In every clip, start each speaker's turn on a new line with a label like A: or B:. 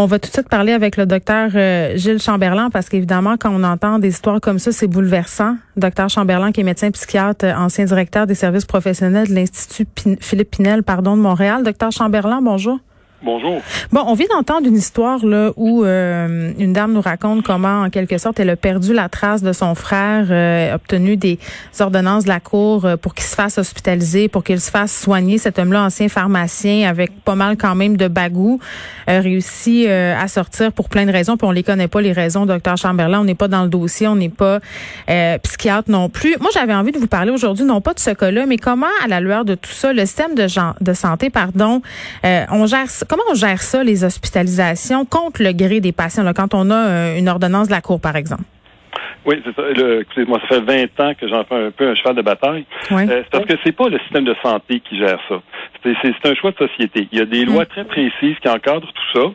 A: On va tout de suite parler avec le docteur euh, Gilles Chamberlain parce qu'évidemment, quand on entend des histoires comme ça, c'est bouleversant. Docteur Chamberlain, qui est médecin psychiatre, euh, ancien directeur des services professionnels de l'Institut Philippe Pinel, pardon, de Montréal. Docteur Chamberlain, bonjour.
B: Bonjour.
A: Bon, on vient d'entendre une histoire là où euh, une dame nous raconte comment, en quelque sorte, elle a perdu la trace de son frère, euh, obtenu des ordonnances de la cour euh, pour qu'il se fasse hospitaliser, pour qu'il se fasse soigner. Cet homme-là, ancien pharmacien, avec pas mal quand même de bagou, a réussi à sortir pour plein de raisons. Puis on les connaît pas les raisons, docteur Chamberlain. On n'est pas dans le dossier, on n'est pas psychiatre non plus. Moi, j'avais envie de vous parler aujourd'hui, non pas de ce cas-là, mais comment, à la lueur de tout ça, le système de, de santé, pardon, on gère comment on gère ça, les hospitalisations, contre le gré des patients, quand on a euh, une ordonnance de la Cour, par exemple?
B: Oui, c'est ça. Excusez-moi, ça fait 20 ans que j'en fais un peu un cheval de bataille.
A: Euh,
B: c'est parce que c'est pas le système de santé qui gère ça. C'est un choix de société. Il y a des lois mm. très précises qui encadrent tout ça.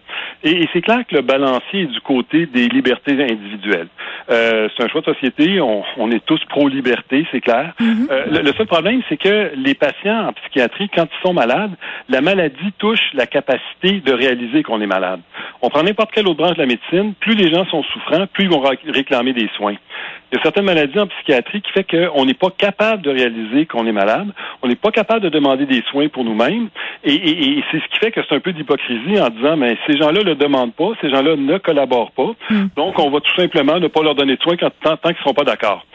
B: Et, c'est clair que le balancier est du côté des libertés individuelles. Euh, c'est un choix de société. On, est tous pro-liberté, c'est clair.
A: Mm-hmm.
B: Euh, le, seul problème, c'est que les patients en psychiatrie, quand ils sont malades, la maladie touche la capacité de réaliser qu'on est malade. On prend n'importe quelle autre branche de la médecine, plus les gens sont souffrants, plus ils vont réclamer des soins. Il y a certaines maladies en psychiatrie qui fait qu'on n'est pas capable de réaliser qu'on est malade, on n'est pas capable de demander des soins pour nous-mêmes, et, c'est ce qui fait que c'est un peu d'hypocrisie en disant, mais ces gens-là ne le demandent pas, ces gens-là ne collaborent pas,
A: hmm.
B: donc on va tout simplement ne pas leur donner de soins tant, tant qu'ils ne seront pas d'accord.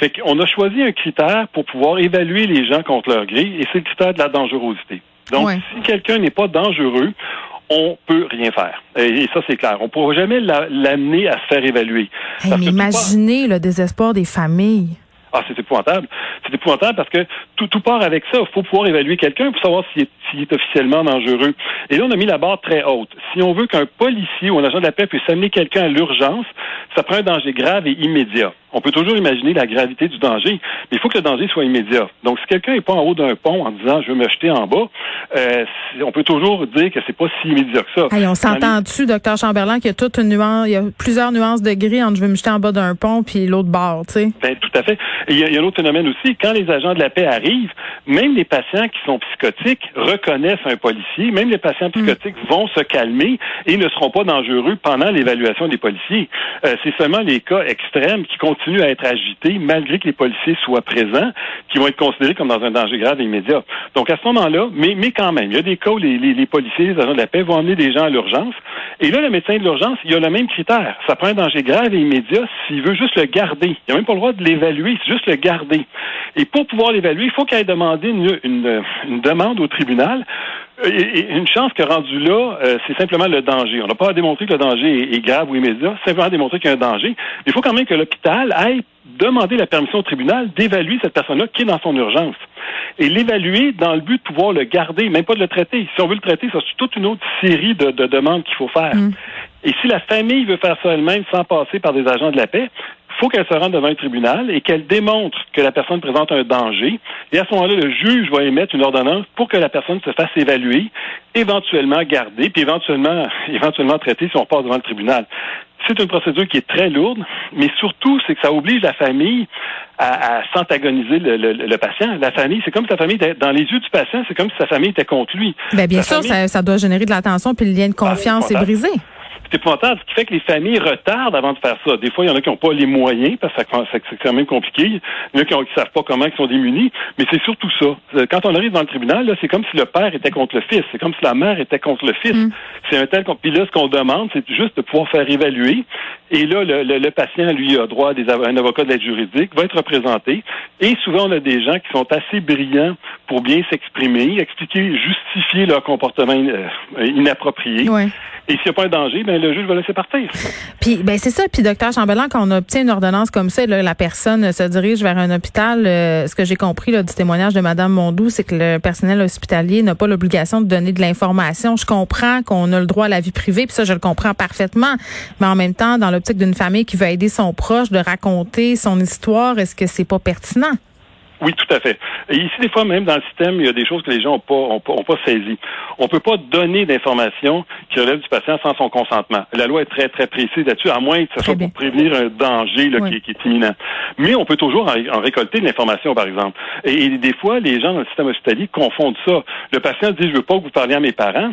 B: Fait qu'on a choisi un critère pour pouvoir évaluer les gens contre leur grille, et c'est le critère de la dangerosité. Donc, si quelqu'un n'est pas dangereux, on peut rien faire. Et, ça, c'est clair. On ne pourra jamais l'amener à se faire évaluer.
A: mais imaginez le désespoir des familles.
B: Ah, c'est épouvantable. C'est épouvantable parce que tout, tout part avec ça. Il faut pouvoir évaluer quelqu'un pour savoir s'il est, est, officiellement dangereux. Et là, on a mis la barre très haute. Si on veut qu'un policier ou un agent de la paix puisse amener quelqu'un à l'urgence, ça prend un danger grave et immédiat. On peut toujours imaginer la gravité du danger, mais il faut que le danger soit immédiat. Donc, si quelqu'un n'est pas en haut d'un pont en disant je veux me jeter en bas, euh, on peut toujours dire que c'est pas si immédiat que ça.
A: on s'entend dessus, docteur Chamberlain, qu'il y a toute une nuance, il y a plusieurs nuances de gris entre je veux me jeter en bas d'un pont puis l'autre bord, tu sais?
B: Ben, tout à fait. Il y, a, un autre phénomène aussi. Quand les agents de la paix arrivent, même les patients qui sont psychotiques reconnaissent un policier. Même les patients mm. psychotiques vont se calmer et ne seront pas dangereux pendant l'évaluation des policiers. Euh, c'est seulement les cas extrêmes qui continuent à être agités malgré que les policiers soient présents, qui vont être considérés comme dans un danger grave et immédiat. Donc à ce moment-là, mais, mais quand même, il y a des cas où les, les, policiers, les agents de la paix vont emmener des gens à l'urgence. Et là, le médecin de l'urgence, il a le même critère. Ça prend un danger grave et immédiat s'il veut juste le garder. Il n'a même pas le droit de l'évaluer, c'est juste le garder. Et pour pouvoir l'évaluer, il faut qu'il ait demandé une, une, une demande au tribunal une chance que rendu là, euh, c'est simplement le danger. On n'a pas à démontrer que le danger est, grave ou immédiat, c'est simplement à démontrer qu'il y a un danger. Il faut quand même que l'hôpital aille demander la permission au tribunal d'évaluer cette personne-là qui est dans son urgence. Et l'évaluer dans le but de pouvoir le garder, même pas de le traiter. Si on veut le traiter, c'est toute une autre série de, demandes qu'il faut faire.
A: Mm.
B: Et si la famille veut faire ça elle-même sans passer par des agents de la paix, faut qu'elle se rende devant un tribunal et qu'elle démontre que la personne présente un danger. Et à ce moment-là, le juge va émettre une ordonnance pour que la personne se fasse évaluer, éventuellement garder, puis éventuellement, éventuellement traiter si on passe devant le tribunal. C'est une procédure qui est très lourde, mais surtout, c'est que ça oblige la famille à, s'antagoniser le, patient. La famille, c'est comme si sa famille était dans les yeux du patient, c'est comme si sa famille était contre lui.
A: Bien, bien sûr, ça, doit générer de l'attention, puis le lien de ah, confiance est brisé
B: c'est épouvantable, ce qui fait que les familles retardent avant de faire ça. Des fois, il y en a qui n'ont pas les moyens, parce que c'est quand même compliqué. Il y en a qui ne savent pas comment ils sont démunis, mais c'est surtout ça. Euh, quand on arrive dans le tribunal, c'est comme si le père était contre le fils, c'est comme si la mère était contre le fils.
A: Mm.
B: C'est un tel... Puis là, ce qu'on demande, c'est juste de pouvoir faire évaluer. Et là, le, patient, lui, a droit à des, un avocat de l'aide juridique, va être représenté. Et souvent, on a des gens qui sont assez brillants pour bien s'exprimer, expliquer, justifier leur comportement euh, inapproprié. Et s'il n'y a pas un danger, ben le juge va laisser partir.
A: Puis ben c'est ça. Puis docteur Chambellan, quand on obtient une ordonnance comme ça, là, la personne se dirige vers un hôpital. Euh, ce que j'ai compris là, du témoignage de Madame Mondou, c'est que le personnel hospitalier n'a pas l'obligation de donner de l'information. Je comprends qu'on a le droit à la vie privée, puis ça je le comprends parfaitement. Mais en même temps, dans l'optique d'une famille qui veut aider son proche de raconter son histoire, est-ce que c'est pas pertinent?
B: Oui, tout à fait. Et ici, des fois, même dans le système, il y a des choses que les gens n'ont pas, ont pas, ont pas saisies. On ne peut pas donner d'informations qui relèvent du patient sans son consentement. La loi est très, très précise là-dessus, à moins que ce soit pour prévenir un danger là, qui, qui, est imminent. Mais on peut toujours en, récolter de l'information, par exemple. Et, et, des fois, les gens dans le système hospitalier confondent ça. Le patient dit, je veux pas que vous parliez à mes parents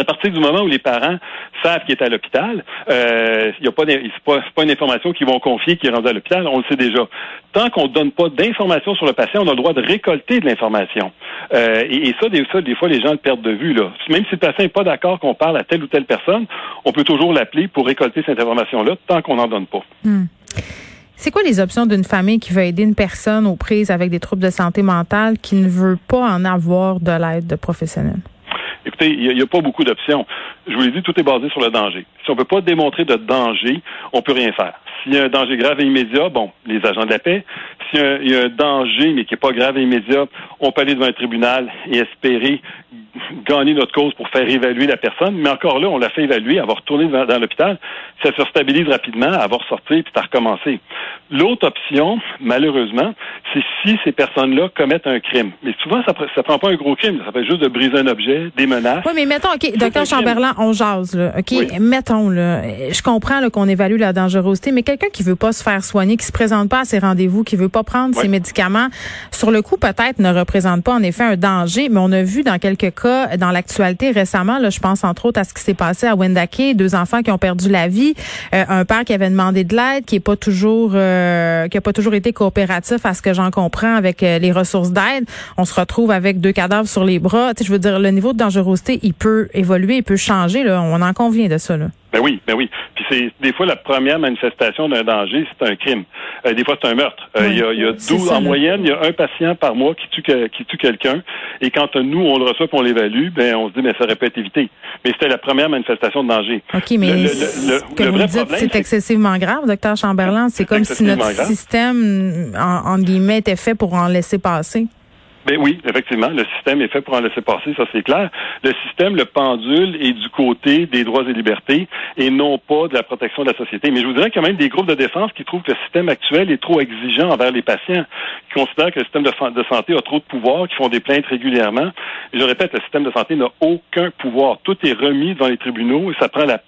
B: à partir du moment où les parents savent qu'il est à l'hôpital, euh, y a pas, c'est pas, pas une information qu'ils vont confier qui est rendue à l'hôpital, on le sait déjà. Tant qu'on ne donne pas d'informations sur le patient, on a le droit de récolter de l'information. Euh, et, ça, des, ça, des fois, les gens le perdent de vue. Là. Même si le patient n'est pas d'accord qu'on parle à telle ou telle personne, on peut toujours l'appeler pour récolter cette information-là, tant qu'on n'en donne pas.
A: Hmm. C'est quoi les options d'une famille qui veut aider une personne aux prises avec des troubles de santé mentale qui ne veut pas en avoir de l'aide de professionnels?
B: Écoutez, il n'y a, pas beaucoup d'options. Je vous l'ai dit, tout est basé sur le danger. Si on ne peut pas démontrer de danger, on peut rien faire. S'il y a un danger grave et immédiat, bon, les agents de la paix. S'il y, a un danger, mais qui n'est pas grave et immédiat, on peut aller devant un tribunal et espérer gagner notre cause pour faire évaluer la personne. Mais encore là, on l'a fait évaluer, avoir retourné dans, dans l'hôpital, ça se stabilise rapidement, avoir sorti puis à recommencer. L'autre option, malheureusement, c'est si ces personnes-là commettent un crime. Mais souvent, ça ne prend pas un gros crime. Ça fait juste de briser un objet, des menaces.
A: Oui, mais mettons, OK, docteur Chamberlain, on jase, là. OK, mettons, là. Je comprends qu'on évalue la dangerosité, mais quelqu'un qui veut pas se faire soigner, qui se présente pas à ses rendez-vous, qui veut pas prendre ses médicaments, sur le coup, peut-être ne représente pas en effet un danger, mais on a vu dans quelques cas, dans l'actualité récemment, là, je pense entre autres à ce qui s'est passé à Wendake, deux enfants qui ont perdu la vie, euh, un père qui avait demandé de l'aide, qui est pas toujours, euh, qui a pas toujours été coopératif à ce que j'en comprends avec euh, les ressources d'aide. On se retrouve avec deux cadavres sur les bras. Tu sais, je veux dire, le niveau de dangerosité, il peut évoluer, il peut changer. Là. On en convient de ça. Là.
B: Ben oui, ben oui. Puis c'est des fois la première manifestation d'un danger, c'est un crime. Euh, des fois c'est un meurtre. Euh, il y a, y a 12 en moyenne, il y a un patient par mois qui tue qui tue quelqu'un. Et quand nous on le reçoit, et on l'évalue, ben on se dit mais ça aurait pas été évité. Mais c'était la première manifestation de danger.
A: Ok, mais le, ce que vous dites, c'est excessivement grave, docteur Chamberlain. C'est comme si notre système, en, en guillemets, était fait pour en laisser passer.
B: Ben oui, effectivement, le système est fait pour en laisser passer, ça c'est clair. Le système, le pendule est du côté des droits et libertés et non pas de la protection de la société. Mais je vous dirais a même des groupes de défense qui trouvent que le système actuel est trop exigeant envers les patients, qui considèrent que le système de, santé a trop de pouvoir, qui font des plaintes régulièrement. Je répète, le système de santé n'a aucun pouvoir. Tout est remis dans les tribunaux et ça prend la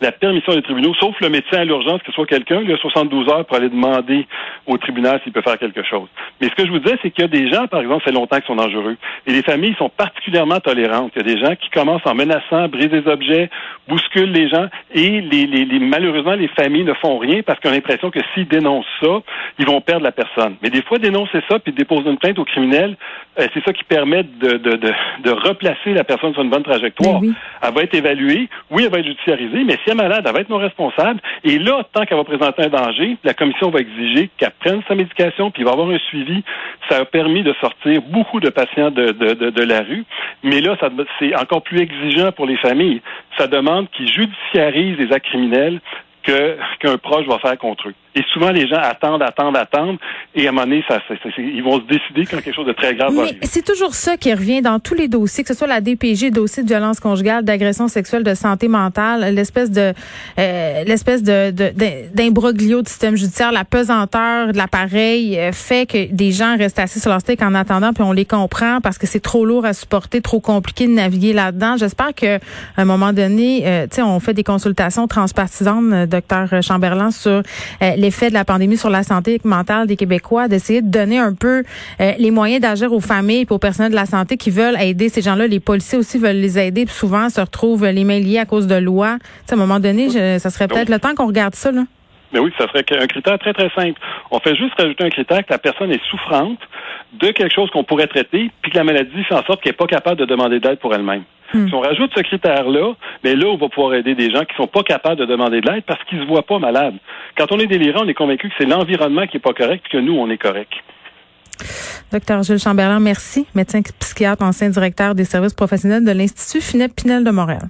B: la permission des tribunaux, sauf le médecin à l'urgence, que ce soit quelqu'un, il a 72 heures pour aller demander au tribunal s'il peut faire quelque chose. Mais ce que je vous disais, c'est qu'il y a des gens, par exemple, ça fait longtemps qu'ils sont dangereux. Et les familles sont particulièrement tolérantes. Il y a des gens qui commencent en menaçant, brisent des objets, bousculent les gens, et les, les, malheureusement, les familles ne font rien parce qu'ils ont l'impression que s'ils dénoncent ça, ils vont perdre la personne. Mais des fois, dénoncer ça puis déposer une plainte au criminel, euh, c'est ça qui permet de, de, de, de, replacer la personne sur une bonne trajectoire. Elle va être évaluée, oui, elle va être judiciarisée, mais si elle est malade, elle va être non responsable. Et là, tant qu'elle va présenter un danger, la commission va exiger qu'elle prenne sa médication, puis il va avoir un suivi. Ça a permis de sortir beaucoup de patients de, de, de, la rue. Mais là, c'est encore plus exigeant pour les familles. Ça demande qu'ils judiciarisent les actes criminels qu'un proche va faire contre eux. Et souvent, les gens attendent, attendent, attendent, et à un moment donné, ça, ils vont se décider quand quelque chose de très grave va
A: arriver. C'est toujours ça qui revient dans tous les dossiers, que ce soit la DPG, dossier de violence conjugale, d'agression sexuelle, de santé mentale, l'espèce de euh, l'espèce de d'imbroglio du système judiciaire, la pesanteur de l'appareil euh, fait que des gens restent assis sur leur steak en attendant, puis on les comprend parce que c'est trop lourd à supporter, trop compliqué de naviguer là-dedans. J'espère que à un moment donné, euh, tu sais, on fait des consultations transpartisanes, docteur Chamberlain, sur l'effet de la pandémie sur la santé mentale des Québécois, d'essayer de donner un peu euh, les moyens d'agir aux familles et aux personnels de la santé qui veulent aider ces gens-là. Les policiers aussi veulent les aider. Puis souvent, se retrouvent les mains liées à cause de lois. à un moment donné, ça serait peut-être le temps qu'on regarde ça. Là.
B: Mais oui, ça serait un critère très, très simple. On fait juste rajouter un critère que la personne est souffrante de quelque chose qu'on pourrait traiter, puis que la maladie fait en sorte qu'elle n'est pas capable de demander d'aide pour elle-même. Hmm. Si on rajoute ce critère-là, mais là, on va pouvoir aider des gens qui sont pas capables de demander de l'aide parce qu'ils se voient pas malades. Quand on est délirant, on est convaincu que c'est l'environnement qui est pas correct, puis que nous, on est correct.
A: Docteur Jules Chamberlain, merci. Médecin psychiatre, ancien directeur des services professionnels de l'Institut Finette Pinel de Montréal.